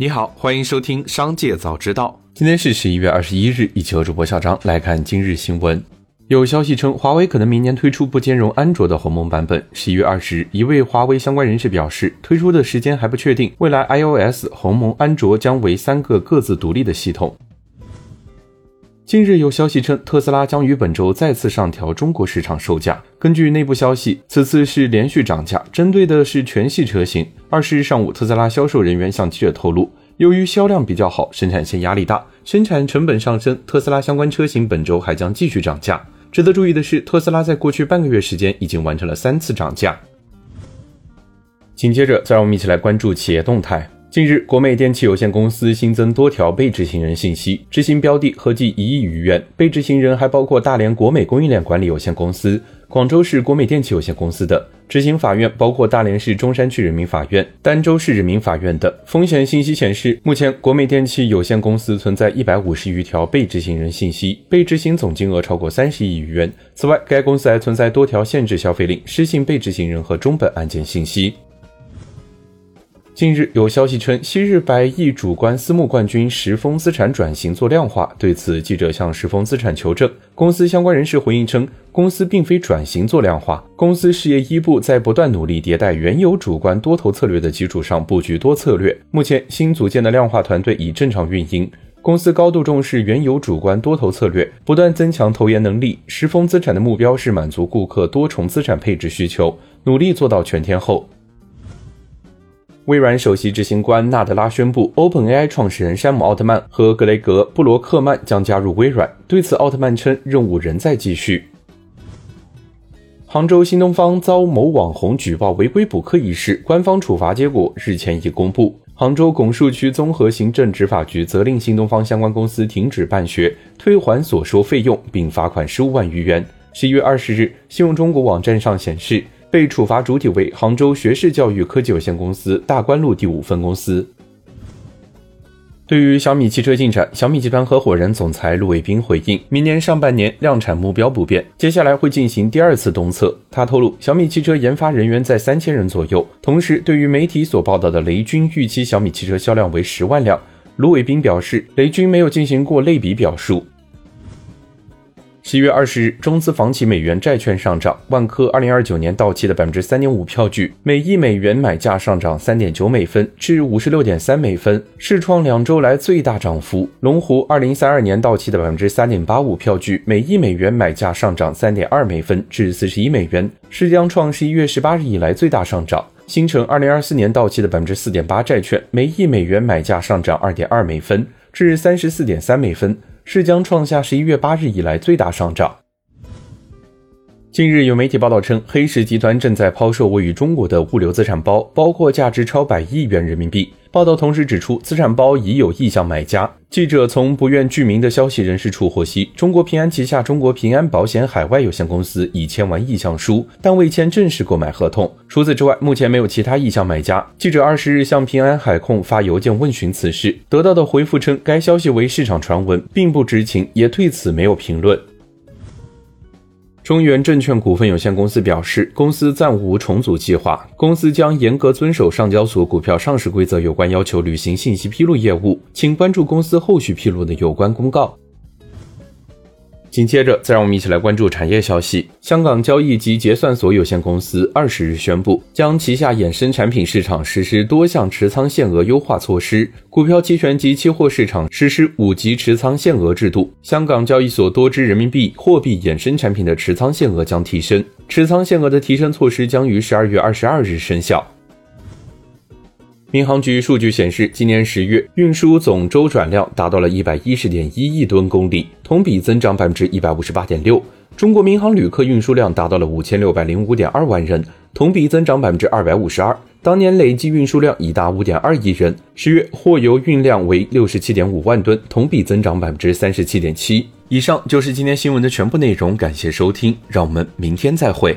你好，欢迎收听《商界早知道》。今天是十一月二十一日，一起和主播小张来看今日新闻。有消息称，华为可能明年推出不兼容安卓的鸿蒙版本。十一月二十日，一位华为相关人士表示，推出的时间还不确定，未来 iOS、鸿蒙、安卓将为三个各自独立的系统。近日有消息称，特斯拉将于本周再次上调中国市场售价。根据内部消息，此次是连续涨价，针对的是全系车型。二十日上午，特斯拉销售人员向记者透露，由于销量比较好，生产线压力大，生产成本上升，特斯拉相关车型本周还将继续涨价。值得注意的是，特斯拉在过去半个月时间已经完成了三次涨价。紧接着，再让我们一起来关注企业动态。近日，国美电器有限公司新增多条被执行人信息，执行标的合计一亿余元。被执行人还包括大连国美供应链管理有限公司、广州市国美电器有限公司的。执行法院包括大连市中山区人民法院、儋州市人民法院的。风险信息显示，目前国美电器有限公司存在一百五十余条被执行人信息，被执行总金额超过三十亿余元。此外，该公司还存在多条限制消费令、失信被执行人和中本案件信息。近日有消息称，昔日百亿主观私募冠军时丰资产转型做量化。对此，记者向时丰资产求证，公司相关人士回应称，公司并非转型做量化，公司事业一部在不断努力迭代原有主观多头策略的基础上布局多策略。目前新组建的量化团队已正常运营，公司高度重视原有主观多头策略，不断增强投研能力。时丰资产的目标是满足顾客多重资产配置需求，努力做到全天候。微软首席执行官纳德拉宣布，OpenAI 创始人山姆·奥特曼和格雷格·布罗克曼将加入微软。对此，奥特曼称任务仍在继续。杭州新东方遭某网红举报违规补课一事，官方处罚结果日前已公布。杭州拱墅区综合行政执法局责令新东方相关公司停止办学，退还所收费用，并罚款十五万余元。十一月二十日，信用中国网站上显示。被处罚主体为杭州学士教育科技有限公司大观路第五分公司。对于小米汽车进展，小米集团合伙人、总裁陆伟斌回应，明年上半年量产目标不变，接下来会进行第二次东测。他透露，小米汽车研发人员在三千人左右。同时，对于媒体所报道的雷军预期小米汽车销量为十万辆，卢伟斌表示，雷军没有进行过类比表述。十月二十日，中资房企美元债券上涨，万科二零二九年到期的百分之三点五票据，每亿美元买价上涨三点九美分至五十六点三美分，是创两周来最大涨幅。龙湖二零三二年到期的百分之三点八五票据，每亿美元买价上涨三点二美分至四十一美元，是将创十一月十八日以来最大上涨。新城二零二四年到期的百分之四点八债券，每亿美元买价上涨二点二美分至三十四点三美分。是将创下十一月八日以来最大上涨。近日有媒体报道称，黑石集团正在抛售位于中国的物流资产包，包括价值超百亿元人民币。报道同时指出，资产包已有意向买家。记者从不愿具名的消息人士处获悉，中国平安旗下中国平安保险海外有限公司已签完意向书，但未签正式购买合同。除此之外，目前没有其他意向买家。记者二十日向平安海控发邮件问询此事，得到的回复称，该消息为市场传闻，并不知情，也对此没有评论。中原证券股份有限公司表示，公司暂无重组计划，公司将严格遵守上交所股票上市规则有关要求，履行信息披露业务，请关注公司后续披露的有关公告。紧接着，再让我们一起来关注产业消息。香港交易及结算所有限公司二十日宣布，将旗下衍生产品市场实施多项持仓限额优化措施，股票期权及期货市场实施五级持仓限额制度。香港交易所多支人民币货币衍生产品的持仓限额将提升，持仓限额的提升措施将于十二月二十二日生效。民航局数据显示，今年十月运输总周转量达到了一百一十点一亿吨公里，同比增长百分之一百五十八点六。中国民航旅客运输量达到了五千六百零五点二万人，同比增长百分之二百五十二。当年累计运输量已达五点二亿人。十月货邮运量为六十七点五万吨，同比增长百分之三十七点七。以上就是今天新闻的全部内容，感谢收听，让我们明天再会。